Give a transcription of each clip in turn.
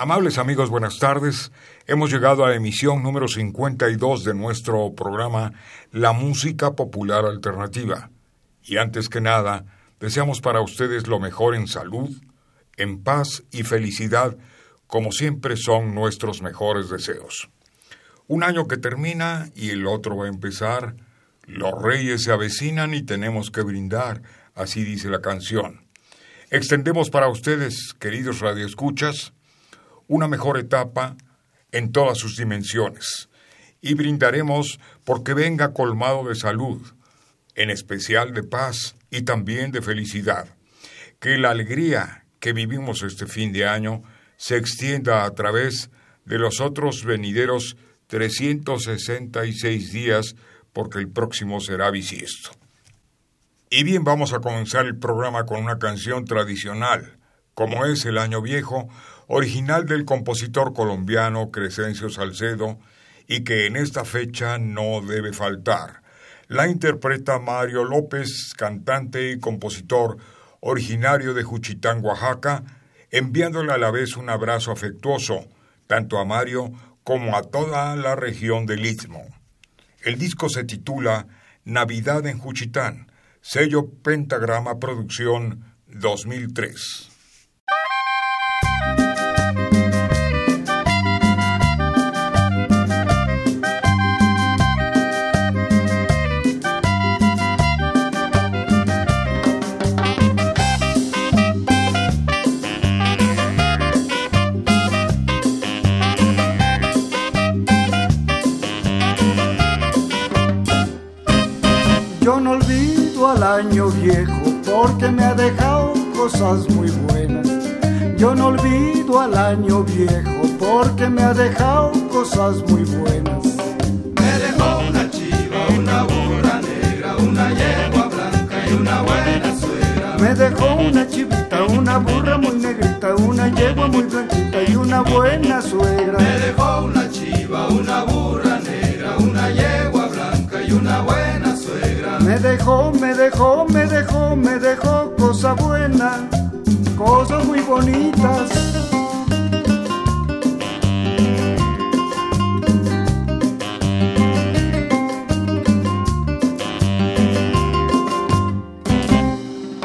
Amables amigos, buenas tardes. Hemos llegado a la emisión número 52 de nuestro programa La Música Popular Alternativa. Y antes que nada, deseamos para ustedes lo mejor en salud, en paz y felicidad, como siempre son nuestros mejores deseos. Un año que termina y el otro va a empezar. Los reyes se avecinan y tenemos que brindar, así dice la canción. Extendemos para ustedes, queridos radioescuchas, una mejor etapa en todas sus dimensiones y brindaremos porque venga colmado de salud, en especial de paz y también de felicidad. Que la alegría que vivimos este fin de año se extienda a través de los otros venideros 366 días porque el próximo será bisiesto. Y bien, vamos a comenzar el programa con una canción tradicional, como es el Año Viejo, original del compositor colombiano Crescencio Salcedo y que en esta fecha no debe faltar. La interpreta Mario López, cantante y compositor originario de Juchitán, Oaxaca, enviándole a la vez un abrazo afectuoso, tanto a Mario como a toda la región del Istmo. El disco se titula Navidad en Juchitán, sello Pentagrama Producción 2003. Cosas muy buenas. Yo no olvido al año viejo porque me ha dejado cosas muy buenas. Me dejó una chiva, una burra negra, una yegua blanca y una buena suegra. Me dejó una chivita, una burra muy negrita, una yegua muy blanquita y una buena suegra. Me dejó una chiva, una burra me dejó, me dejó, me dejó, me dejó cosa buena, cosas muy bonitas.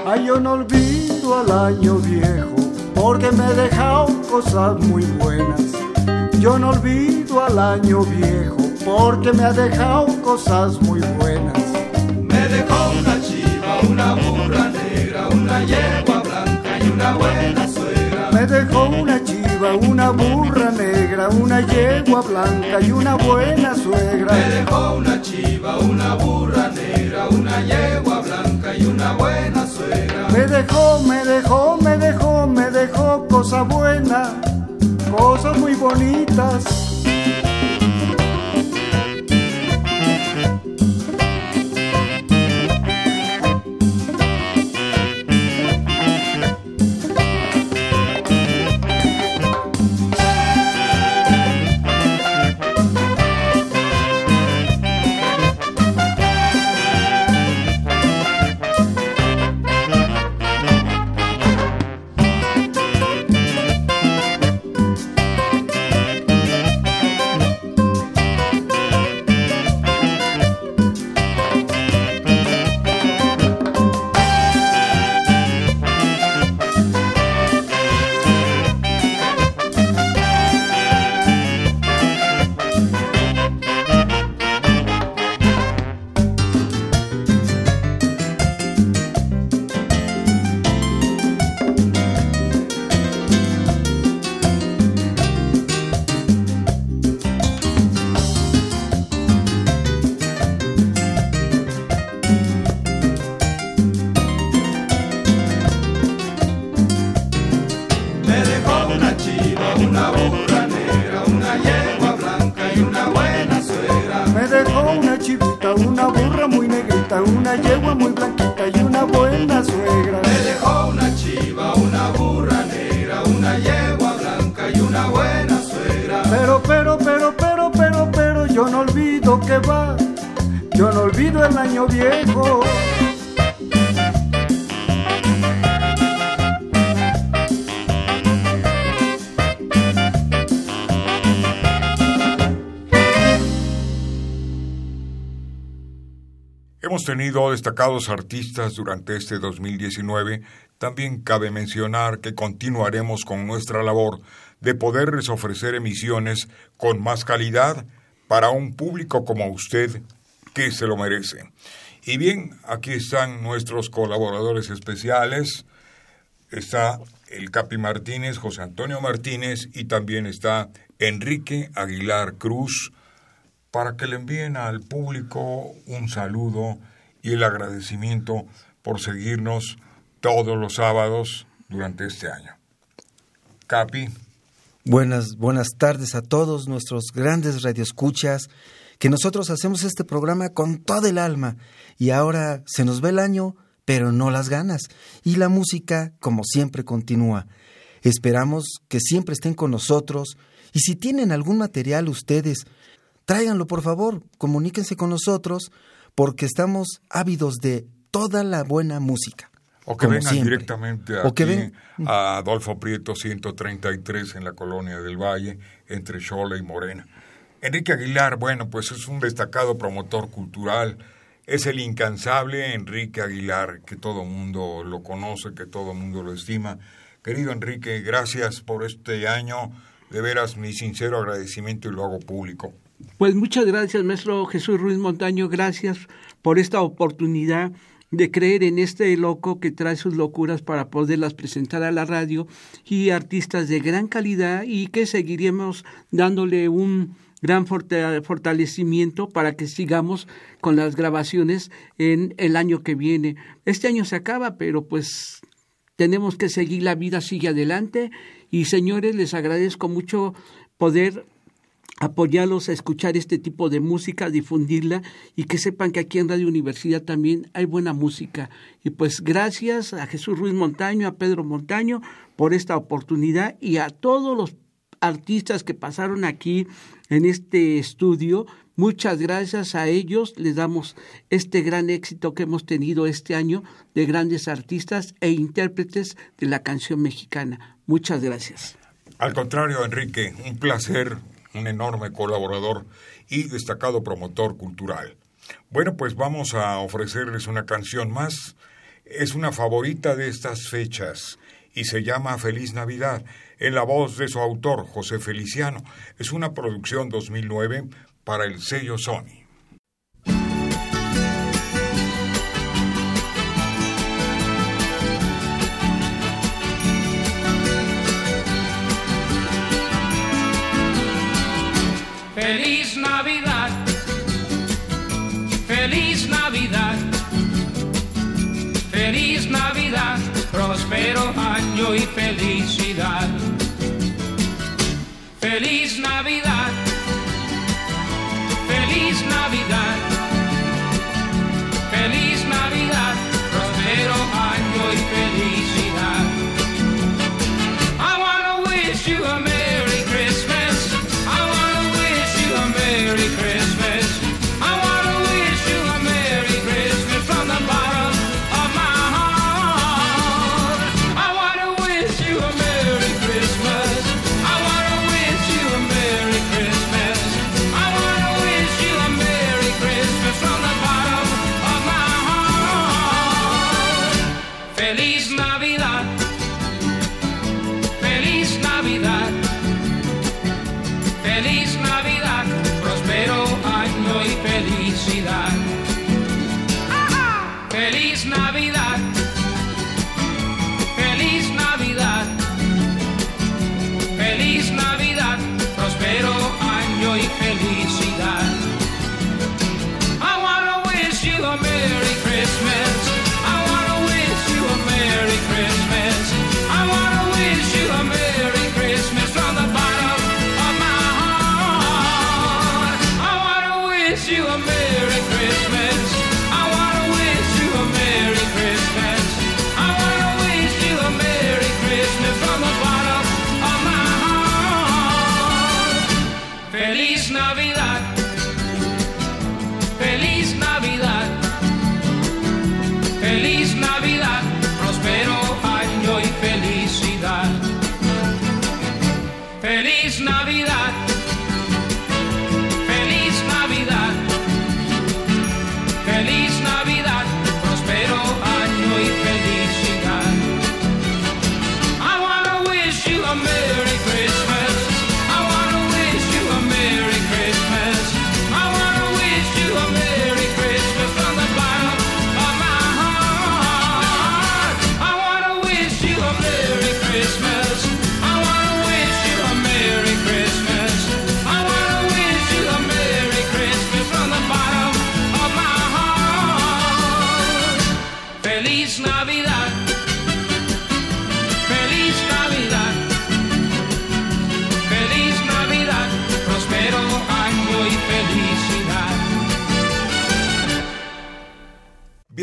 Ay, yo no olvido al año viejo, porque me he dejado cosas muy buenas. Yo no olvido al año viejo, porque me ha dejado cosas muy buenas una burra negra, una yegua blanca y una buena suegra. Me dejó una chiva, una burra negra, una yegua blanca y una buena suegra. Me dejó una chiva, una burra negra, una yegua blanca y una buena suegra. Me dejó, me dejó, me dejó, me dejó cosa buena, cosas muy bonitas. Que va, yo no olvido el año viejo. Hemos tenido destacados artistas durante este 2019. También cabe mencionar que continuaremos con nuestra labor de poderles ofrecer emisiones con más calidad para un público como usted que se lo merece. Y bien, aquí están nuestros colaboradores especiales. Está el Capi Martínez, José Antonio Martínez y también está Enrique Aguilar Cruz para que le envíen al público un saludo y el agradecimiento por seguirnos todos los sábados durante este año. Capi. Buenas, buenas tardes a todos nuestros grandes radioescuchas, que nosotros hacemos este programa con todo el alma y ahora se nos ve el año, pero no las ganas. Y la música, como siempre, continúa. Esperamos que siempre estén con nosotros y si tienen algún material ustedes, tráiganlo por favor, comuníquense con nosotros porque estamos ávidos de toda la buena música. O que vengan directamente aquí a Adolfo Prieto 133 en la colonia del Valle, entre Chola y Morena. Enrique Aguilar, bueno, pues es un destacado promotor cultural, es el incansable Enrique Aguilar, que todo mundo lo conoce, que todo mundo lo estima. Querido Enrique, gracias por este año, de veras mi sincero agradecimiento y lo hago público. Pues muchas gracias, maestro Jesús Ruiz Montaño, gracias por esta oportunidad de creer en este loco que trae sus locuras para poderlas presentar a la radio y artistas de gran calidad y que seguiremos dándole un gran fortalecimiento para que sigamos con las grabaciones en el año que viene. Este año se acaba, pero pues tenemos que seguir, la vida sigue adelante y señores, les agradezco mucho poder apoyarlos a escuchar este tipo de música, difundirla y que sepan que aquí en Radio Universidad también hay buena música. Y pues gracias a Jesús Ruiz Montaño, a Pedro Montaño por esta oportunidad y a todos los artistas que pasaron aquí en este estudio. Muchas gracias a ellos les damos este gran éxito que hemos tenido este año de grandes artistas e intérpretes de la canción mexicana. Muchas gracias. Al contrario, Enrique, un placer un enorme colaborador y destacado promotor cultural. Bueno, pues vamos a ofrecerles una canción más. Es una favorita de estas fechas y se llama Feliz Navidad, en la voz de su autor, José Feliciano. Es una producción 2009 para el sello Sony. Año y felicidad. Feliz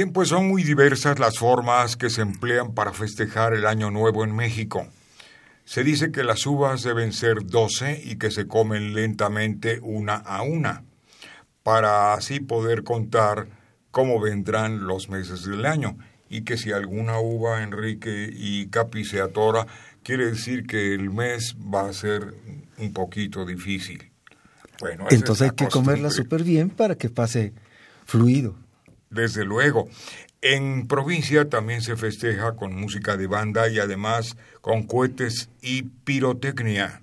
Bien, pues son muy diversas las formas que se emplean para festejar el Año Nuevo en México. Se dice que las uvas deben ser 12 y que se comen lentamente una a una, para así poder contar cómo vendrán los meses del año, y que si alguna uva, Enrique y Capi se atora, quiere decir que el mes va a ser un poquito difícil. Bueno, Entonces es hay que la comerla súper bien para que pase fluido. Desde luego. En provincia también se festeja con música de banda y además con cohetes y pirotecnia.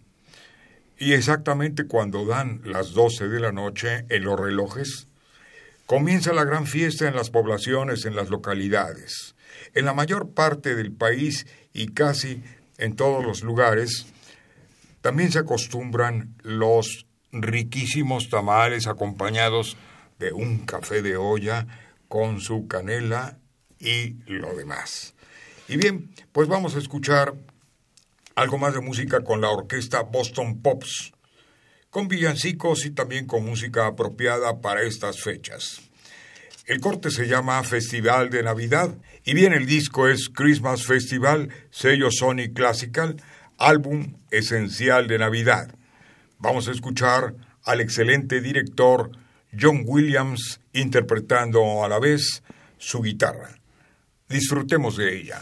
Y exactamente cuando dan las 12 de la noche en los relojes, comienza la gran fiesta en las poblaciones, en las localidades. En la mayor parte del país y casi en todos los lugares, también se acostumbran los riquísimos tamales acompañados de un café de olla con su canela y lo demás. Y bien, pues vamos a escuchar algo más de música con la orquesta Boston Pops, con villancicos y también con música apropiada para estas fechas. El corte se llama Festival de Navidad y bien el disco es Christmas Festival, sello Sony Classical, álbum esencial de Navidad. Vamos a escuchar al excelente director John Williams interpretando a la vez su guitarra. Disfrutemos de ella.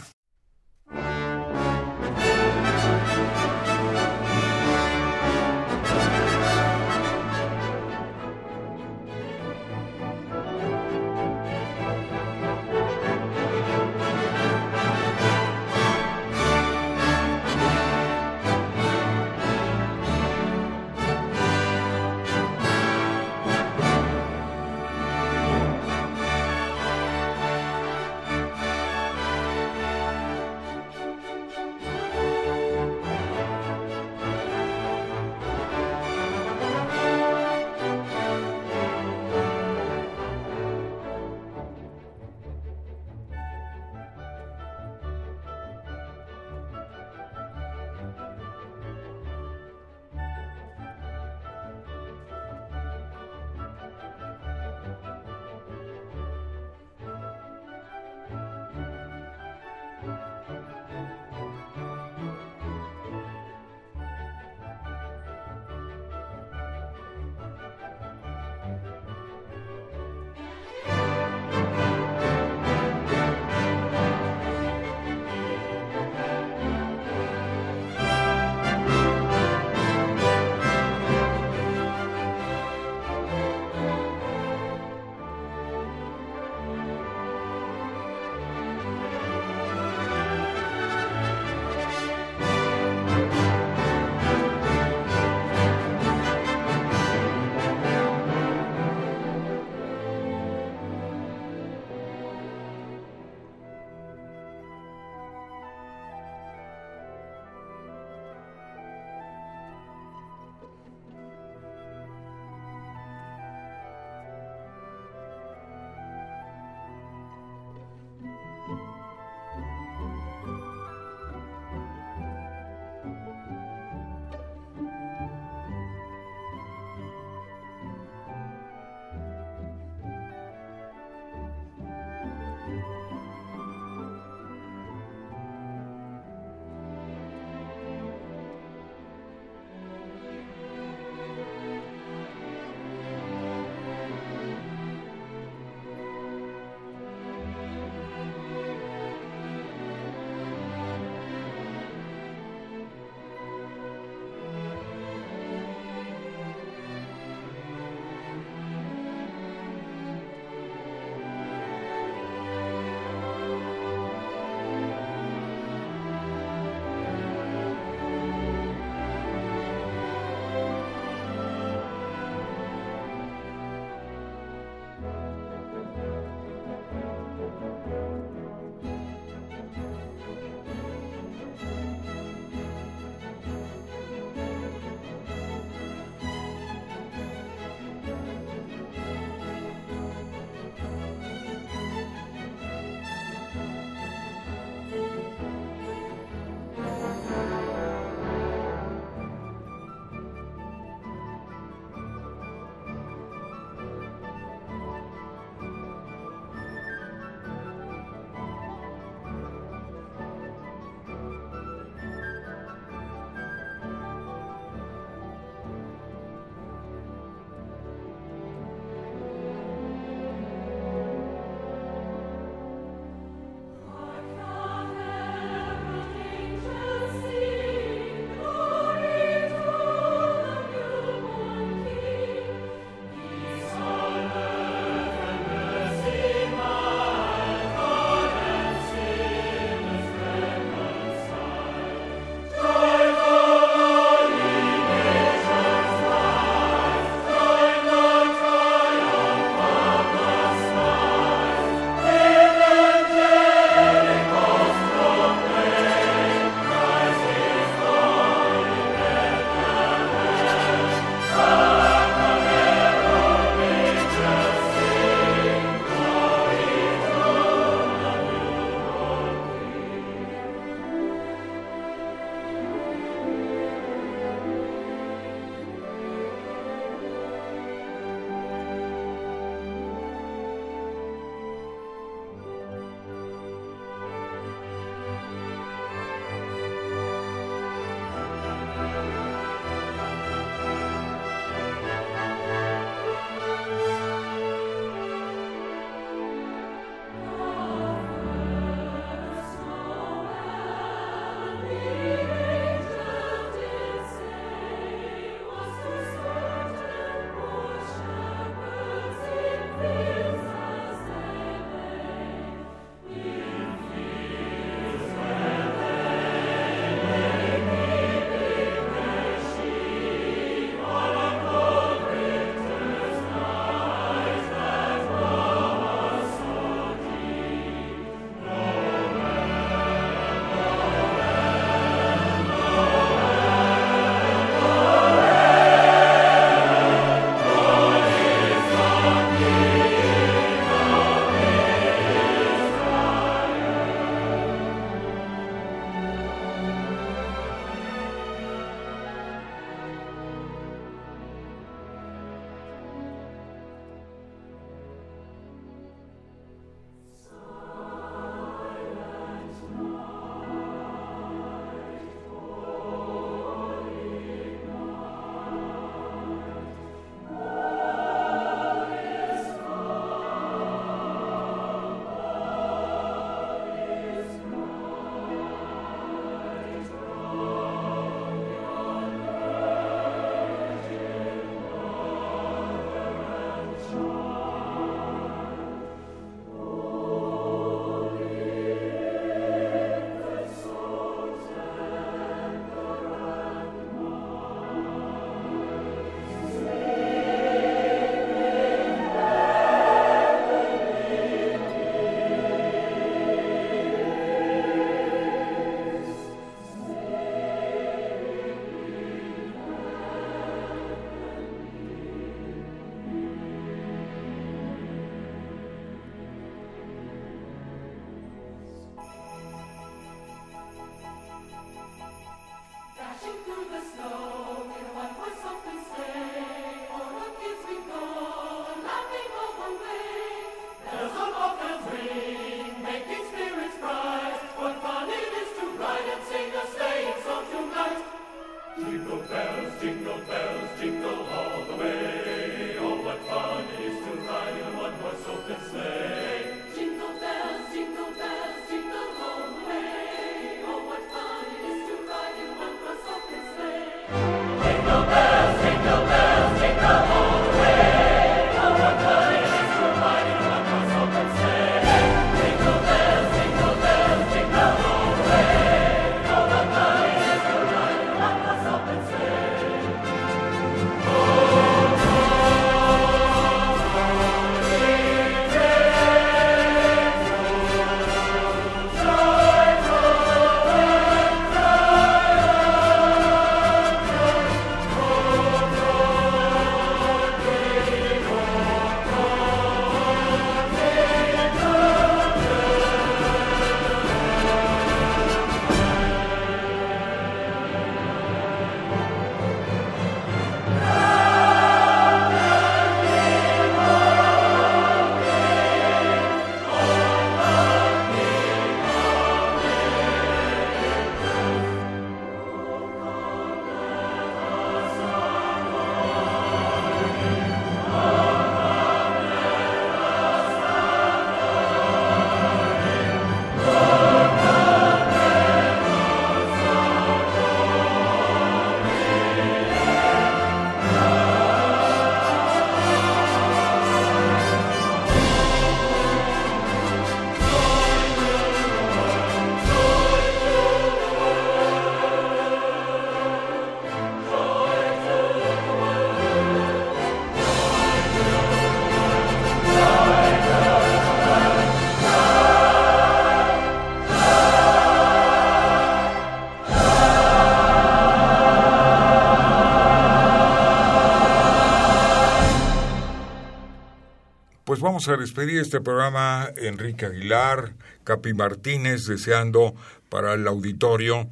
Vamos a despedir este programa Enrique Aguilar, Capi Martínez, deseando para el auditorio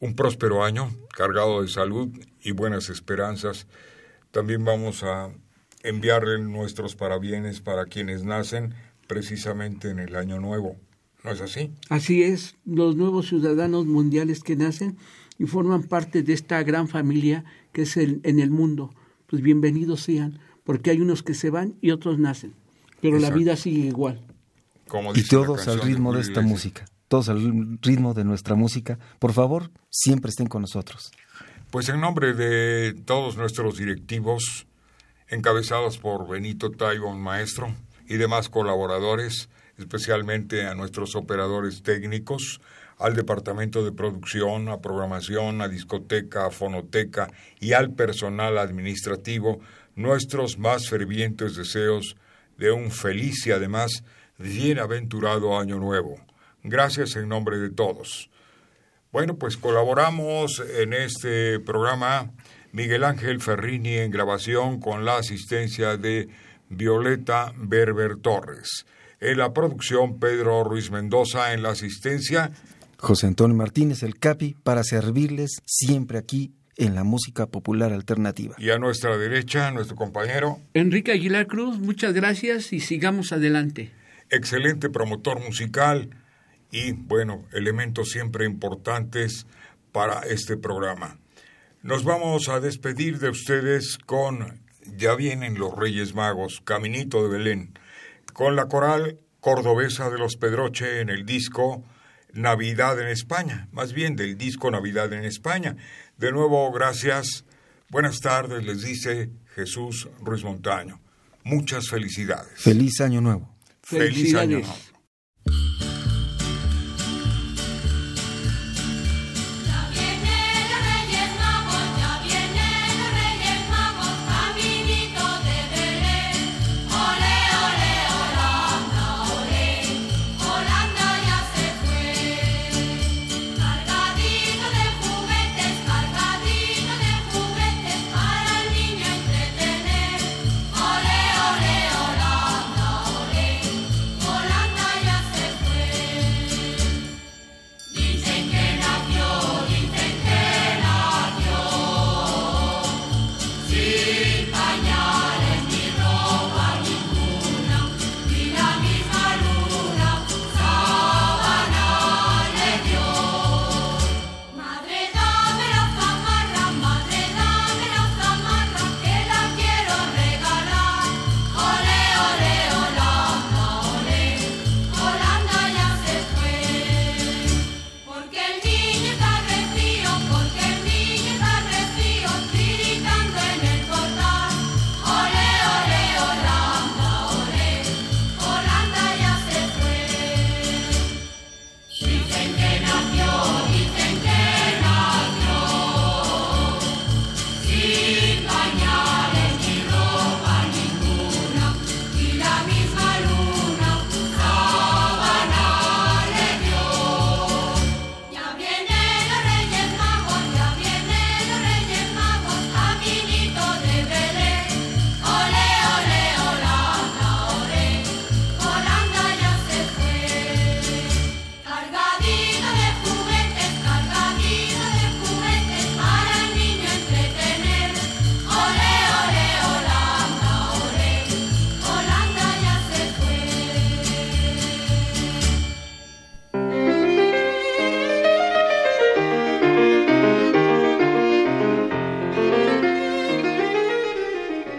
un próspero año cargado de salud y buenas esperanzas. También vamos a enviarle nuestros parabienes para quienes nacen precisamente en el año nuevo. ¿No es así? Así es, los nuevos ciudadanos mundiales que nacen y forman parte de esta gran familia que es el, en el mundo. Pues bienvenidos sean, porque hay unos que se van y otros nacen, pero la vida sigue igual. Como Y dice todos al ritmo de esta música, todos al ritmo de nuestra música. Por favor, siempre estén con nosotros. Pues en nombre de todos nuestros directivos, encabezados por Benito Taibon Maestro y demás colaboradores, especialmente a nuestros operadores técnicos, al departamento de producción, a programación, a discoteca, a fonoteca y al personal administrativo, nuestros más fervientes deseos de un feliz y además bienaventurado año nuevo. Gracias en nombre de todos. Bueno, pues colaboramos en este programa Miguel Ángel Ferrini en grabación con la asistencia de Violeta Berber Torres. En la producción Pedro Ruiz Mendoza en la asistencia José Antonio Martínez, el Capi, para servirles siempre aquí en la música popular alternativa. y a nuestra derecha nuestro compañero, Enrique Aguilar Cruz, muchas gracias y sigamos adelante. excelente promotor musical y, bueno, elementos siempre importantes para este programa. Nos vamos a despedir de ustedes con Ya vienen los Reyes Magos, Caminito de Belén, con la coral cordobesa de los Pedroche en el disco Navidad en España, más bien del disco Navidad en España. De nuevo, gracias. Buenas tardes, les dice Jesús Ruiz Montaño. Muchas felicidades. Feliz año nuevo. Feliz año nuevo.